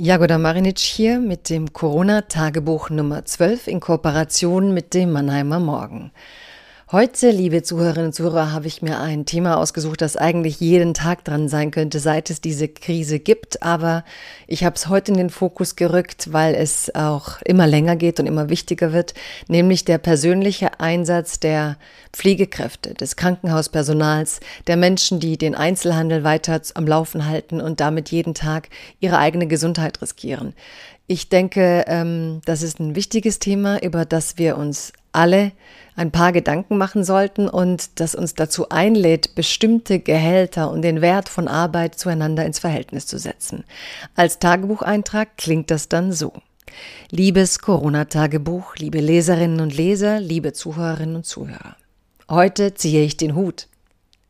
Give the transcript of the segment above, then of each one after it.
Jagoda Marinic hier mit dem Corona-Tagebuch Nummer 12 in Kooperation mit dem Mannheimer Morgen. Heute, liebe Zuhörerinnen und Zuhörer, habe ich mir ein Thema ausgesucht, das eigentlich jeden Tag dran sein könnte, seit es diese Krise gibt. Aber ich habe es heute in den Fokus gerückt, weil es auch immer länger geht und immer wichtiger wird, nämlich der persönliche Einsatz der Pflegekräfte, des Krankenhauspersonals, der Menschen, die den Einzelhandel weiter am Laufen halten und damit jeden Tag ihre eigene Gesundheit riskieren. Ich denke, ähm, das ist ein wichtiges Thema, über das wir uns alle ein paar Gedanken machen sollten und das uns dazu einlädt, bestimmte Gehälter und den Wert von Arbeit zueinander ins Verhältnis zu setzen. Als Tagebucheintrag klingt das dann so. Liebes Corona-Tagebuch, liebe Leserinnen und Leser, liebe Zuhörerinnen und Zuhörer. Heute ziehe ich den Hut.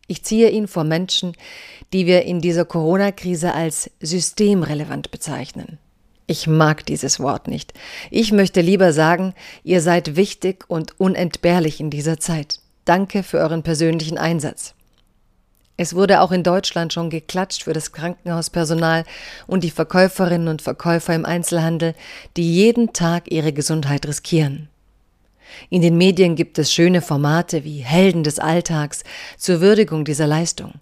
Ich ziehe ihn vor Menschen, die wir in dieser Corona-Krise als systemrelevant bezeichnen. Ich mag dieses Wort nicht. Ich möchte lieber sagen, ihr seid wichtig und unentbehrlich in dieser Zeit. Danke für euren persönlichen Einsatz. Es wurde auch in Deutschland schon geklatscht für das Krankenhauspersonal und die Verkäuferinnen und Verkäufer im Einzelhandel, die jeden Tag ihre Gesundheit riskieren. In den Medien gibt es schöne Formate wie Helden des Alltags zur Würdigung dieser Leistung.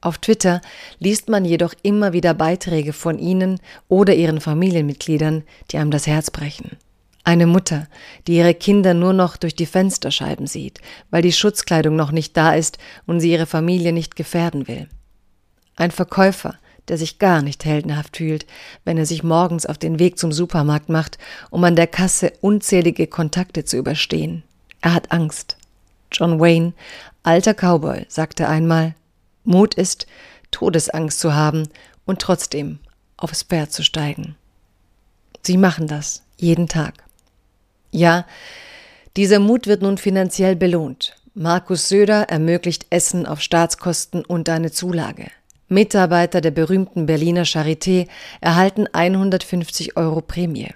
Auf Twitter liest man jedoch immer wieder Beiträge von ihnen oder ihren Familienmitgliedern, die einem das Herz brechen. Eine Mutter, die ihre Kinder nur noch durch die Fensterscheiben sieht, weil die Schutzkleidung noch nicht da ist und sie ihre Familie nicht gefährden will. Ein Verkäufer, der sich gar nicht heldenhaft fühlt, wenn er sich morgens auf den Weg zum Supermarkt macht, um an der Kasse unzählige Kontakte zu überstehen. Er hat Angst. John Wayne, alter Cowboy, sagte einmal, Mut ist, Todesangst zu haben und trotzdem aufs Pferd zu steigen. Sie machen das jeden Tag. Ja, dieser Mut wird nun finanziell belohnt. Markus Söder ermöglicht Essen auf Staatskosten und eine Zulage. Mitarbeiter der berühmten Berliner Charité erhalten 150 Euro Prämie.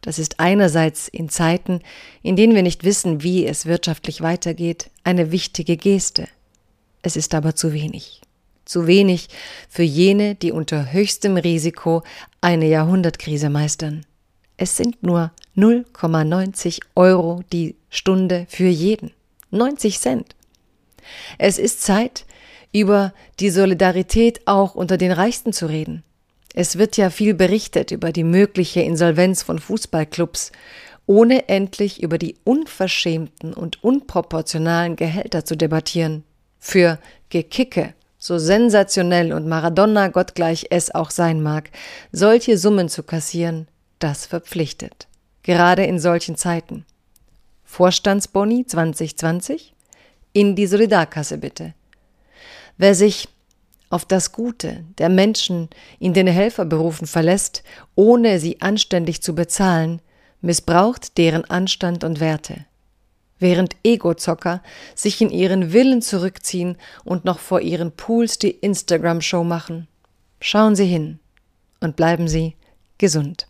Das ist einerseits in Zeiten, in denen wir nicht wissen, wie es wirtschaftlich weitergeht, eine wichtige Geste. Es ist aber zu wenig. Zu wenig für jene, die unter höchstem Risiko eine Jahrhundertkrise meistern. Es sind nur 0,90 Euro die Stunde für jeden. 90 Cent. Es ist Zeit, über die Solidarität auch unter den Reichsten zu reden. Es wird ja viel berichtet über die mögliche Insolvenz von Fußballclubs, ohne endlich über die unverschämten und unproportionalen Gehälter zu debattieren für Gekicke, so sensationell und Maradona gottgleich es auch sein mag, solche Summen zu kassieren, das verpflichtet. Gerade in solchen Zeiten. Vorstandsboni 2020? In die Solidarkasse bitte. Wer sich auf das Gute der Menschen in den Helferberufen verlässt, ohne sie anständig zu bezahlen, missbraucht deren Anstand und Werte während Ego-Zocker sich in ihren Villen zurückziehen und noch vor ihren Pools die Instagram-Show machen. Schauen Sie hin und bleiben Sie gesund.